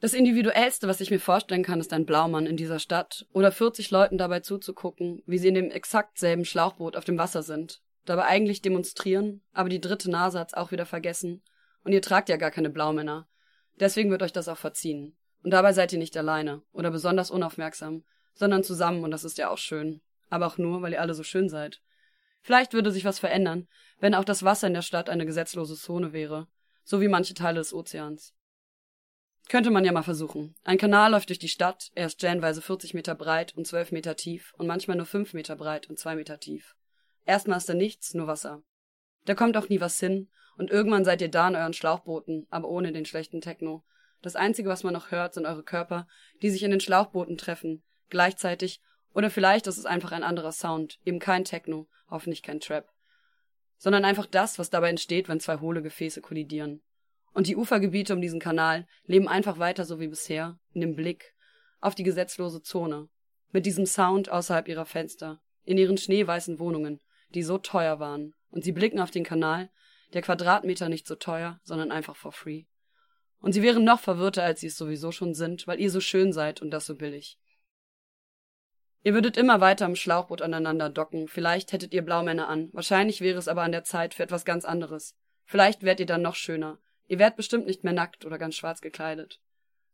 Das Individuellste, was ich mir vorstellen kann, ist ein Blaumann in dieser Stadt oder 40 Leuten dabei zuzugucken, wie sie in dem exakt selben Schlauchboot auf dem Wasser sind, dabei eigentlich demonstrieren, aber die dritte Nase hat's auch wieder vergessen. Und ihr tragt ja gar keine Blaumänner. Deswegen wird euch das auch verziehen. Und dabei seid ihr nicht alleine oder besonders unaufmerksam, sondern zusammen und das ist ja auch schön. Aber auch nur, weil ihr alle so schön seid. Vielleicht würde sich was verändern, wenn auch das Wasser in der Stadt eine gesetzlose Zone wäre, so wie manche Teile des Ozeans. Könnte man ja mal versuchen. Ein Kanal läuft durch die Stadt, er ist stellenweise 40 Meter breit und 12 Meter tief und manchmal nur 5 Meter breit und 2 Meter tief. Erstmal ist da nichts, nur Wasser. Da kommt auch nie was hin und irgendwann seid ihr da in euren Schlauchbooten, aber ohne den schlechten Techno. Das einzige, was man noch hört, sind eure Körper, die sich in den Schlauchbooten treffen, gleichzeitig, oder vielleicht ist es einfach ein anderer Sound, eben kein Techno, hoffentlich kein Trap, sondern einfach das, was dabei entsteht, wenn zwei hohle Gefäße kollidieren. Und die Ufergebiete um diesen Kanal leben einfach weiter so wie bisher, in dem Blick auf die gesetzlose Zone, mit diesem Sound außerhalb ihrer Fenster, in ihren schneeweißen Wohnungen, die so teuer waren, und sie blicken auf den Kanal, der Quadratmeter nicht so teuer, sondern einfach for free. Und sie wären noch verwirrter, als sie es sowieso schon sind, weil ihr so schön seid und das so billig. Ihr würdet immer weiter im Schlauchboot aneinander docken, vielleicht hättet ihr Blaumänner an, wahrscheinlich wäre es aber an der Zeit für etwas ganz anderes. Vielleicht wärt ihr dann noch schöner, Ihr wärt bestimmt nicht mehr nackt oder ganz schwarz gekleidet.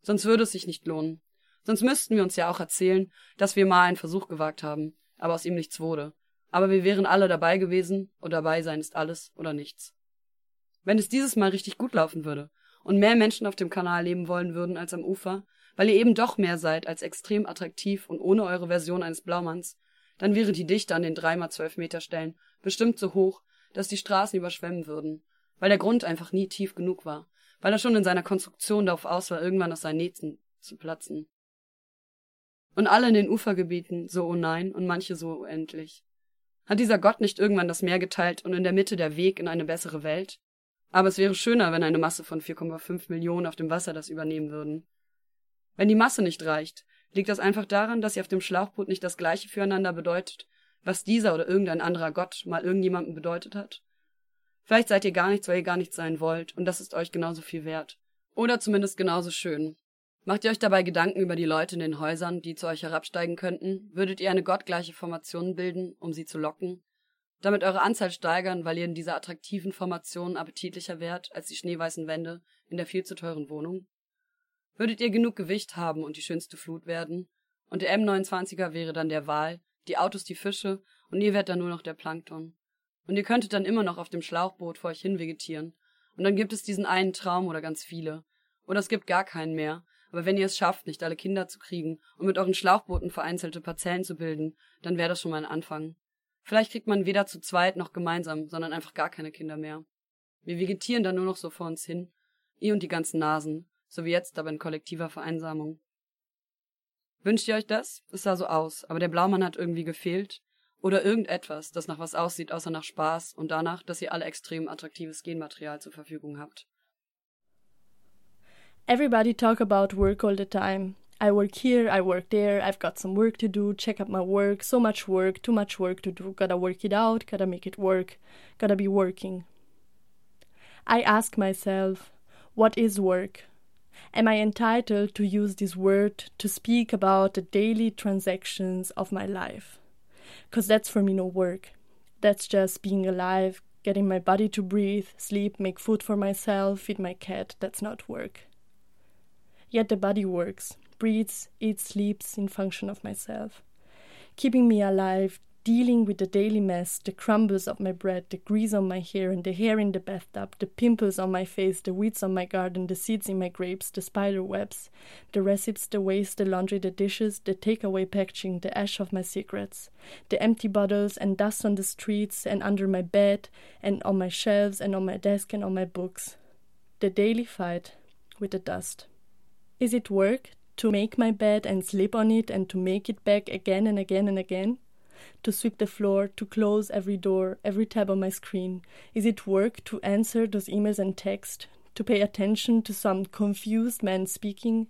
Sonst würde es sich nicht lohnen. Sonst müssten wir uns ja auch erzählen, dass wir mal einen Versuch gewagt haben, aber aus ihm nichts wurde. Aber wir wären alle dabei gewesen, und dabei sein ist alles oder nichts. Wenn es dieses Mal richtig gut laufen würde und mehr Menschen auf dem Kanal leben wollen würden als am Ufer, weil ihr eben doch mehr seid als extrem attraktiv und ohne eure Version eines Blaumanns, dann wäre die Dichte an den dreimal zwölf Meter Stellen bestimmt so hoch, dass die Straßen überschwemmen würden weil der Grund einfach nie tief genug war, weil er schon in seiner Konstruktion darauf aus war, irgendwann aus seinen Nähten zu platzen. Und alle in den Ufergebieten so oh nein und manche so endlich. Hat dieser Gott nicht irgendwann das Meer geteilt und in der Mitte der Weg in eine bessere Welt? Aber es wäre schöner, wenn eine Masse von 4,5 Millionen auf dem Wasser das übernehmen würden. Wenn die Masse nicht reicht, liegt das einfach daran, dass sie auf dem Schlauchboot nicht das gleiche füreinander bedeutet, was dieser oder irgendein anderer Gott mal irgendjemandem bedeutet hat? Vielleicht seid ihr gar nichts, weil ihr gar nichts sein wollt, und das ist euch genauso viel wert. Oder zumindest genauso schön. Macht ihr euch dabei Gedanken über die Leute in den Häusern, die zu euch herabsteigen könnten? Würdet ihr eine gottgleiche Formation bilden, um sie zu locken? Damit eure Anzahl steigern, weil ihr in dieser attraktiven Formation appetitlicher wärt als die schneeweißen Wände in der viel zu teuren Wohnung? Würdet ihr genug Gewicht haben und die schönste Flut werden? Und der M29er wäre dann der Wal, die Autos die Fische und ihr wärt dann nur noch der Plankton. Und ihr könntet dann immer noch auf dem Schlauchboot vor euch hin vegetieren. Und dann gibt es diesen einen Traum oder ganz viele. Oder es gibt gar keinen mehr. Aber wenn ihr es schafft, nicht alle Kinder zu kriegen und mit euren Schlauchbooten vereinzelte Parzellen zu bilden, dann wäre das schon mal ein Anfang. Vielleicht kriegt man weder zu zweit noch gemeinsam, sondern einfach gar keine Kinder mehr. Wir vegetieren dann nur noch so vor uns hin. Ihr und die ganzen Nasen. So wie jetzt, aber in kollektiver Vereinsamung. Wünscht ihr euch das? Es sah so aus, aber der Blaumann hat irgendwie gefehlt. Oder irgendetwas, das nach was aussieht, außer nach Spaß und danach, dass ihr alle extrem attraktives Genmaterial zur Verfügung habt. Everybody talk about work all the time. I work here, I work there, I've got some work to do, check up my work, so much work, too much work to do, gotta work it out, gotta make it work, gotta be working. I ask myself, what is work? Am I entitled to use this word to speak about the daily transactions of my life? Because that's for me no work. That's just being alive, getting my body to breathe, sleep, make food for myself, feed my cat. That's not work. Yet the body works, breathes, eats, sleeps in function of myself, keeping me alive, dealing with the daily mess, the crumbles of my bread, the grease on my hair, and the hair in the bathtub, the pimples on my face, the weeds on my garden, the seeds in my grapes, the spider webs, the recipes, the waste, the laundry, the dishes, the takeaway packaging, the ash of my cigarettes, the empty bottles and dust on the streets and under my bed and on my shelves and on my desk and on my books. The daily fight with the dust. Is it work to make my bed and sleep on it and to make it back again and again and again? To sweep the floor, to close every door, every tab on my screen? Is it work to answer those emails and text, to pay attention to some confused man speaking?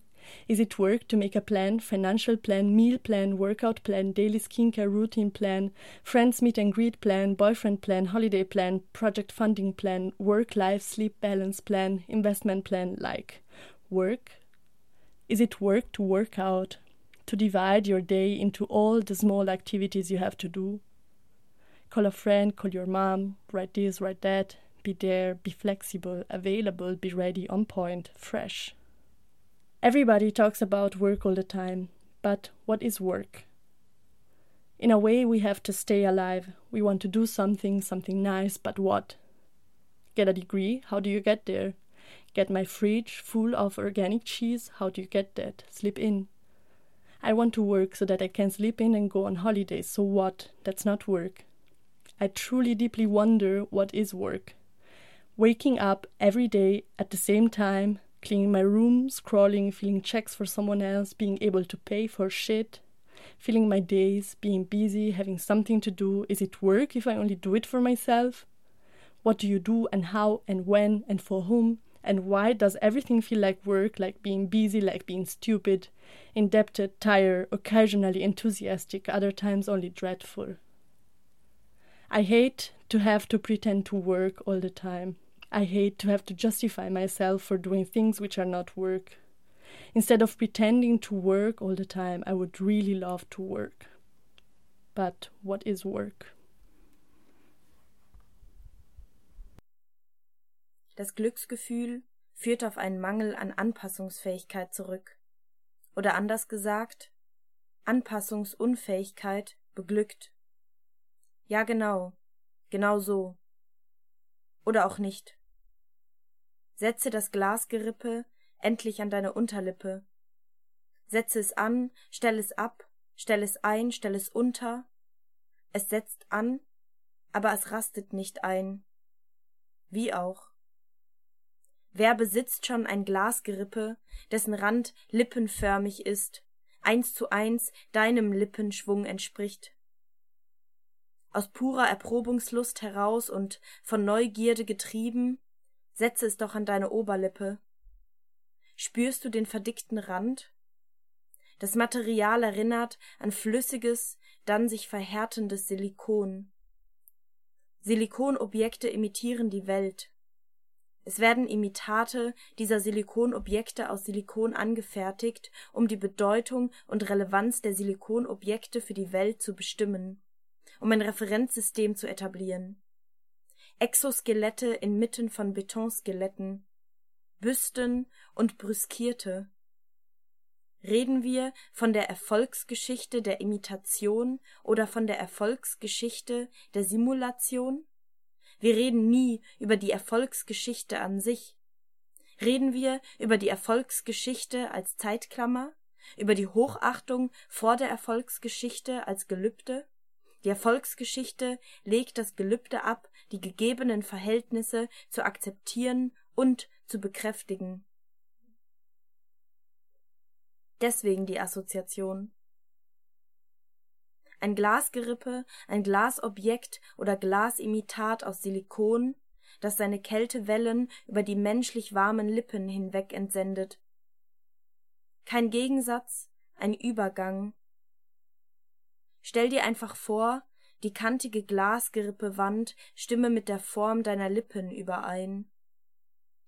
Is it work to make a plan, financial plan, meal plan, workout plan, daily skincare routine plan, friends meet and greet plan, boyfriend plan, holiday plan, project funding plan, work life sleep balance plan, investment plan like work? Is it work to work out, to divide your day into all the small activities you have to do? Call a friend, call your mom, write this, write that, be there, be flexible, available, be ready, on point, fresh. Everybody talks about work all the time, but what is work? In a way, we have to stay alive. We want to do something, something nice, but what? Get a degree? How do you get there? Get my fridge full of organic cheese? How do you get that? Slip in. I want to work so that I can sleep in and go on holidays. So what? That's not work. I truly deeply wonder what is work. Waking up every day at the same time, cleaning my room, scrolling, filling checks for someone else, being able to pay for shit, filling my days, being busy, having something to do. Is it work if I only do it for myself? What do you do and how and when and for whom? And why does everything feel like work, like being busy, like being stupid, indebted, tired, occasionally enthusiastic, other times only dreadful? I hate to have to pretend to work all the time. I hate to have to justify myself for doing things which are not work. Instead of pretending to work all the time, I would really love to work. But what is work? Das Glücksgefühl führt auf einen Mangel an Anpassungsfähigkeit zurück. Oder anders gesagt, Anpassungsunfähigkeit beglückt. Ja, genau, genau so. Oder auch nicht. Setze das Glasgerippe endlich an deine Unterlippe. Setze es an, stell es ab, stell es ein, stell es unter. Es setzt an, aber es rastet nicht ein. Wie auch. Wer besitzt schon ein Glasgerippe, dessen Rand lippenförmig ist, eins zu eins deinem Lippenschwung entspricht? Aus purer Erprobungslust heraus und von Neugierde getrieben, setze es doch an deine Oberlippe. Spürst du den verdickten Rand? Das Material erinnert an flüssiges, dann sich verhärtendes Silikon. Silikonobjekte imitieren die Welt. Es werden Imitate dieser Silikonobjekte aus Silikon angefertigt, um die Bedeutung und Relevanz der Silikonobjekte für die Welt zu bestimmen, um ein Referenzsystem zu etablieren. Exoskelette inmitten von Betonskeletten, Büsten und Brüskierte. Reden wir von der Erfolgsgeschichte der Imitation oder von der Erfolgsgeschichte der Simulation? Wir reden nie über die Erfolgsgeschichte an sich. Reden wir über die Erfolgsgeschichte als Zeitklammer, über die Hochachtung vor der Erfolgsgeschichte als Gelübde? Die Erfolgsgeschichte legt das Gelübde ab, die gegebenen Verhältnisse zu akzeptieren und zu bekräftigen. Deswegen die Assoziation. Ein Glasgerippe, ein Glasobjekt oder Glasimitat aus Silikon, das seine Kältewellen über die menschlich warmen Lippen hinweg entsendet. Kein Gegensatz, ein Übergang. Stell dir einfach vor, die kantige Glasgerippe Wand stimme mit der Form deiner Lippen überein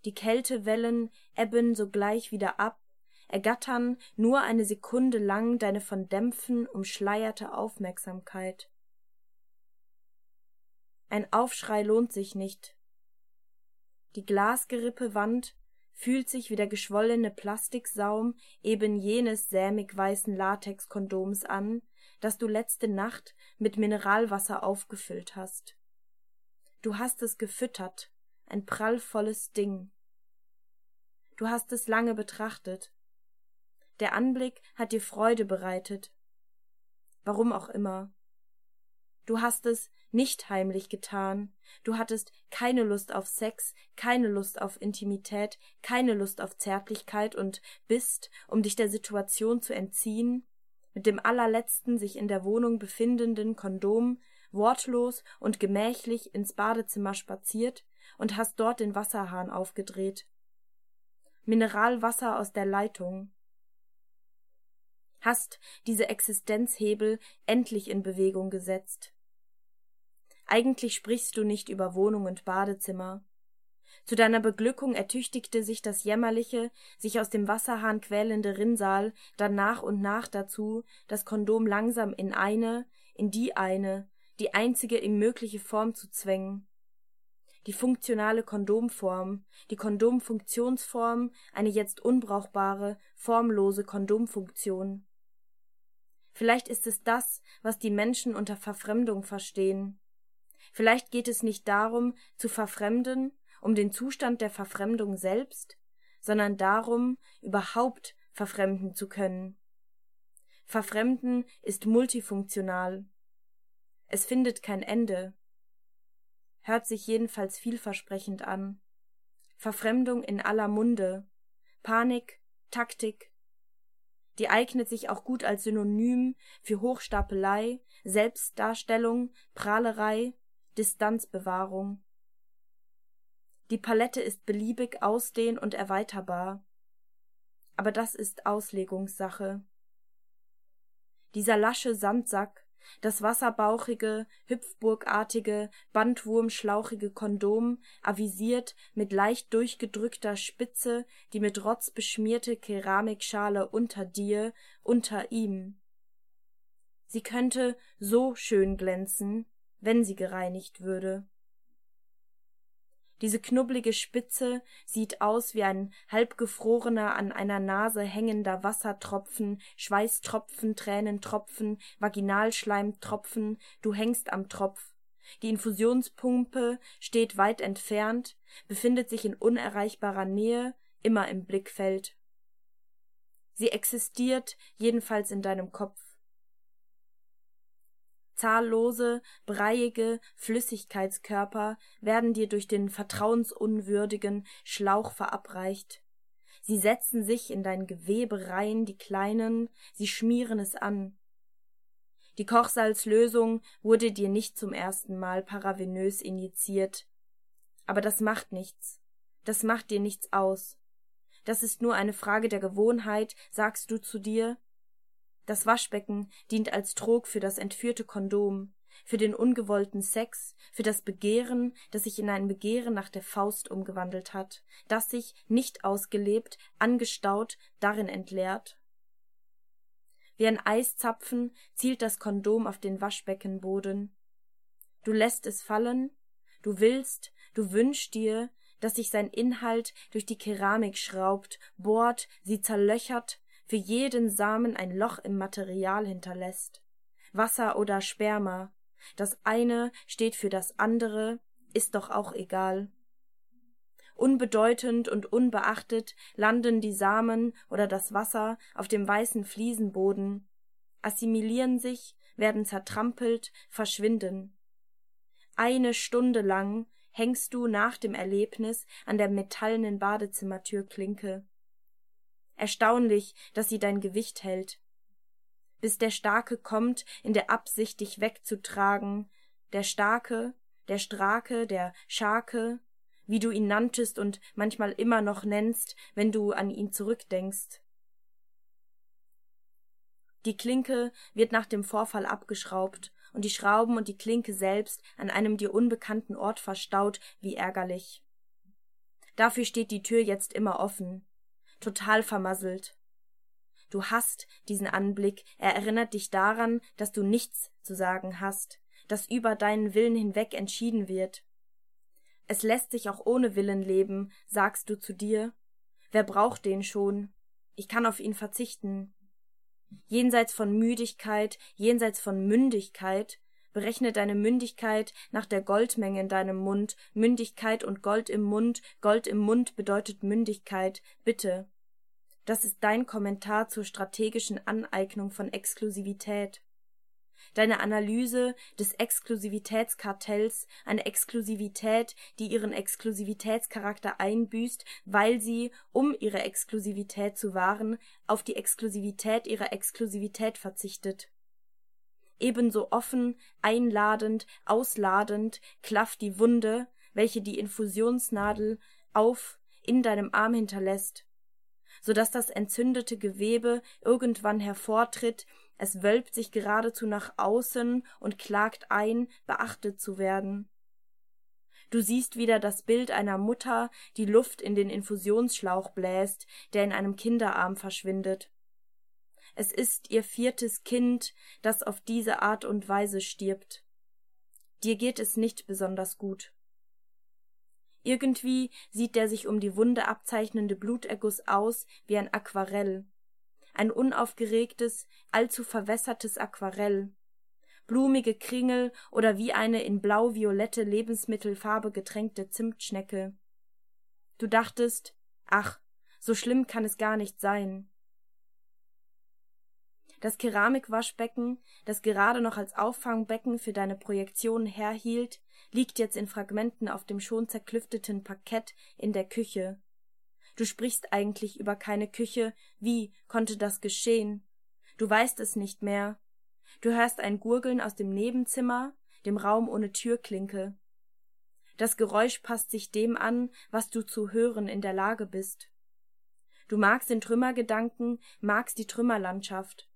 die Kältewellen ebben sogleich wieder ab, ergattern nur eine Sekunde lang deine von Dämpfen umschleierte Aufmerksamkeit. Ein Aufschrei lohnt sich nicht. Die glasgerippe Wand fühlt sich wie der geschwollene Plastiksaum eben jenes sämig weißen Latexkondoms an, das du letzte Nacht mit Mineralwasser aufgefüllt hast. Du hast es gefüttert, ein prallvolles Ding. Du hast es lange betrachtet. Der Anblick hat dir Freude bereitet. Warum auch immer. Du hast es nicht heimlich getan. Du hattest keine Lust auf Sex, keine Lust auf Intimität, keine Lust auf Zärtlichkeit und bist, um dich der Situation zu entziehen, mit dem allerletzten sich in der Wohnung befindenden Kondom wortlos und gemächlich ins Badezimmer spaziert und hast dort den Wasserhahn aufgedreht. Mineralwasser aus der Leitung. Hast diese Existenzhebel endlich in Bewegung gesetzt. Eigentlich sprichst du nicht über Wohnung und Badezimmer. Zu deiner Beglückung ertüchtigte sich das jämmerliche, sich aus dem Wasserhahn quälende Rinnsal dann nach und nach dazu, das Kondom langsam in eine, in die eine, die einzige ihm mögliche Form zu zwängen. Die funktionale Kondomform, die Kondomfunktionsform, eine jetzt unbrauchbare, formlose Kondomfunktion. Vielleicht ist es das, was die Menschen unter Verfremdung verstehen. Vielleicht geht es nicht darum, zu verfremden, um den Zustand der Verfremdung selbst, sondern darum, überhaupt verfremden zu können. Verfremden ist multifunktional. Es findet kein Ende. Hört sich jedenfalls vielversprechend an. Verfremdung in aller Munde. Panik, Taktik. Die eignet sich auch gut als Synonym für Hochstapelei, Selbstdarstellung, Prahlerei, Distanzbewahrung. Die Palette ist beliebig ausdehn und erweiterbar. Aber das ist Auslegungssache. Dieser lasche Sandsack, das wasserbauchige, hüpfburgartige, bandwurmschlauchige Kondom avisiert mit leicht durchgedrückter Spitze die mit Rotz beschmierte Keramikschale unter dir, unter ihm. Sie könnte so schön glänzen, wenn sie gereinigt würde. Diese knubbelige Spitze sieht aus wie ein halbgefrorener, an einer Nase hängender Wassertropfen, Schweißtropfen, Tränentropfen, Vaginalschleimtropfen, du hängst am Tropf. Die Infusionspumpe steht weit entfernt, befindet sich in unerreichbarer Nähe, immer im Blickfeld. Sie existiert jedenfalls in deinem Kopf. Zahllose, breiige Flüssigkeitskörper werden dir durch den vertrauensunwürdigen Schlauch verabreicht. Sie setzen sich in dein Gewebe rein, die kleinen, sie schmieren es an. Die Kochsalzlösung wurde dir nicht zum ersten Mal paravenös injiziert. Aber das macht nichts. Das macht dir nichts aus. Das ist nur eine Frage der Gewohnheit, sagst du zu dir, das Waschbecken dient als Trog für das entführte Kondom, für den ungewollten Sex, für das Begehren, das sich in ein Begehren nach der Faust umgewandelt hat, das sich, nicht ausgelebt, angestaut, darin entleert. Wie ein Eiszapfen zielt das Kondom auf den Waschbeckenboden. Du lässt es fallen, du willst, du wünschst dir, dass sich sein Inhalt durch die Keramik schraubt, bohrt, sie zerlöchert, für jeden Samen ein Loch im Material hinterlässt. Wasser oder Sperma. Das eine steht für das andere, ist doch auch egal. Unbedeutend und unbeachtet landen die Samen oder das Wasser auf dem weißen Fliesenboden, assimilieren sich, werden zertrampelt, verschwinden. Eine Stunde lang hängst du nach dem Erlebnis an der metallenen Badezimmertürklinke. Erstaunlich, dass sie dein Gewicht hält. Bis der Starke kommt, in der Absicht, dich wegzutragen, der Starke, der Strake, der Scharke, wie du ihn nanntest und manchmal immer noch nennst, wenn du an ihn zurückdenkst. Die Klinke wird nach dem Vorfall abgeschraubt und die Schrauben und die Klinke selbst an einem dir unbekannten Ort verstaut, wie ärgerlich. Dafür steht die Tür jetzt immer offen total vermasselt. Du hast diesen Anblick, er erinnert dich daran, dass du nichts zu sagen hast, dass über deinen Willen hinweg entschieden wird. Es lässt sich auch ohne Willen leben, sagst du zu dir. Wer braucht den schon? Ich kann auf ihn verzichten. Jenseits von Müdigkeit, jenseits von Mündigkeit, Berechne deine Mündigkeit nach der Goldmenge in deinem Mund. Mündigkeit und Gold im Mund. Gold im Mund bedeutet Mündigkeit. Bitte. Das ist dein Kommentar zur strategischen Aneignung von Exklusivität. Deine Analyse des Exklusivitätskartells, eine Exklusivität, die ihren Exklusivitätscharakter einbüßt, weil sie, um ihre Exklusivität zu wahren, auf die Exklusivität ihrer Exklusivität verzichtet ebenso offen, einladend, ausladend klafft die Wunde, welche die Infusionsnadel auf in deinem Arm hinterlässt, so dass das entzündete Gewebe irgendwann hervortritt, es wölbt sich geradezu nach außen und klagt ein, beachtet zu werden. Du siehst wieder das Bild einer Mutter, die Luft in den Infusionsschlauch bläst, der in einem Kinderarm verschwindet. Es ist ihr viertes Kind, das auf diese Art und Weise stirbt. Dir geht es nicht besonders gut. Irgendwie sieht der sich um die Wunde abzeichnende Bluterguss aus wie ein Aquarell. Ein unaufgeregtes, allzu verwässertes Aquarell. Blumige Kringel oder wie eine in blau-violette Lebensmittelfarbe getränkte Zimtschnecke. Du dachtest, ach, so schlimm kann es gar nicht sein. Das Keramikwaschbecken, das gerade noch als Auffangbecken für deine Projektion herhielt, liegt jetzt in Fragmenten auf dem schon zerklüfteten Parkett in der Küche. Du sprichst eigentlich über keine Küche, wie konnte das geschehen? Du weißt es nicht mehr. Du hörst ein Gurgeln aus dem Nebenzimmer, dem Raum ohne Türklinke. Das Geräusch passt sich dem an, was du zu hören in der Lage bist. Du magst den Trümmergedanken, magst die Trümmerlandschaft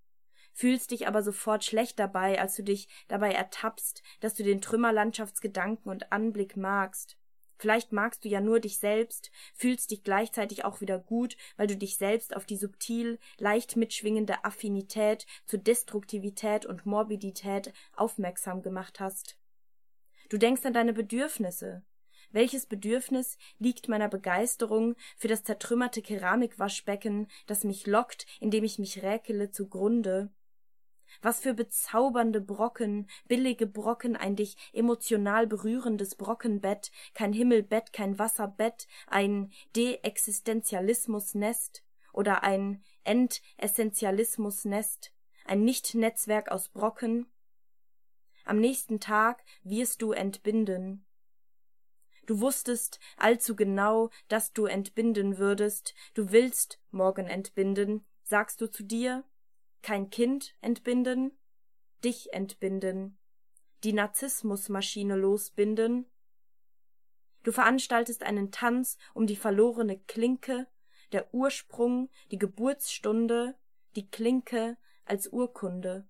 fühlst dich aber sofort schlecht dabei, als du dich dabei ertappst, dass du den Trümmerlandschaftsgedanken und Anblick magst. Vielleicht magst du ja nur dich selbst, fühlst dich gleichzeitig auch wieder gut, weil du dich selbst auf die subtil, leicht mitschwingende Affinität zu Destruktivität und Morbidität aufmerksam gemacht hast. Du denkst an deine Bedürfnisse. Welches Bedürfnis liegt meiner Begeisterung für das zertrümmerte Keramikwaschbecken, das mich lockt, indem ich mich räkele, zugrunde? Was für bezaubernde Brocken, billige Brocken, ein dich emotional berührendes Brockenbett, kein Himmelbett, kein Wasserbett, ein De-Existenzialismus-Nest oder ein Entessentialismus-Nest, ein Nicht-Netzwerk aus Brocken. Am nächsten Tag wirst du entbinden. Du wusstest allzu genau, dass du entbinden würdest, du willst morgen entbinden, sagst du zu dir, kein Kind entbinden, dich entbinden, die Narzissmusmaschine losbinden. Du veranstaltest einen Tanz um die verlorene Klinke, der Ursprung, die Geburtsstunde, die Klinke als Urkunde.